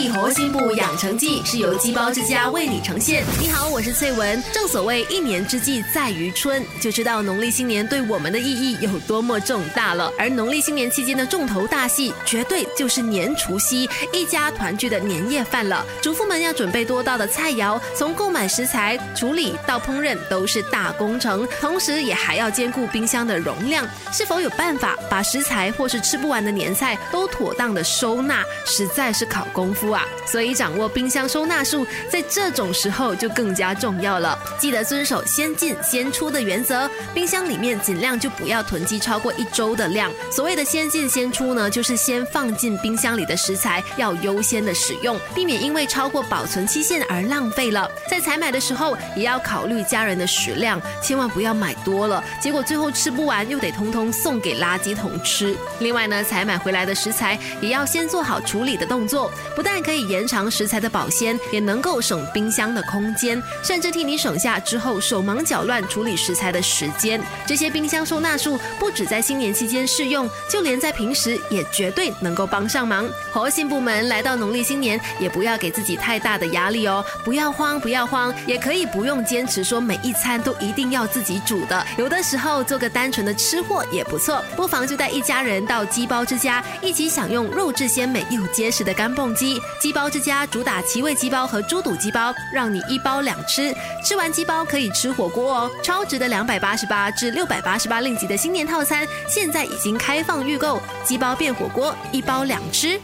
力活心部养成记是由鸡包之家为你呈现。你好，我是翠文。正所谓一年之计在于春，就知道农历新年对我们的意义有多么重大了。而农历新年期间的重头大戏，绝对就是年除夕一家团聚的年夜饭了。主妇们要准备多道的菜肴，从购买食材、处理到烹饪都是大工程，同时也还要兼顾冰箱的容量。是否有办法把食材或是吃不完的年菜都妥当的收纳，实在是考功夫啊！所以掌握冰箱收纳术，在这种时候就更加重要了。记得遵守先进先出的原则，冰箱里面尽量就不要囤积超过一周的量。所谓的先进先出呢，就是先放进冰箱里的食材要优先的使用，避免因为超过保存期限而浪费了。在采买的时候也要考虑家人的食量，千万不要买多了，结果最后吃不完又得通通送给垃圾桶吃。另外呢，采买回来的食材也要先做好处理的动作，不但可以延长食材的保鲜，也能够省冰箱的空间，甚至替你省下之后手忙脚乱处理食材的时间。这些冰箱收纳术不止在新年期间适用，就连在平时也绝对能够帮上忙。核心部门来到农历新年，也不要给自己太大的压力哦，不要慌，不要慌，也可以不用坚持说每一餐都一定要自己煮的，有的时候做个单纯的吃货也不错。不妨就带一家人到鸡包之家，一起享用肉质鲜美又结实的干蹦鸡。鸡包之家主打奇味鸡包和猪肚鸡包，让你一包两吃。吃完鸡包可以吃火锅哦，超值的两百八十八至六百八十八令吉的新年套餐，现在已经开放预购，鸡包变火锅，一包两吃。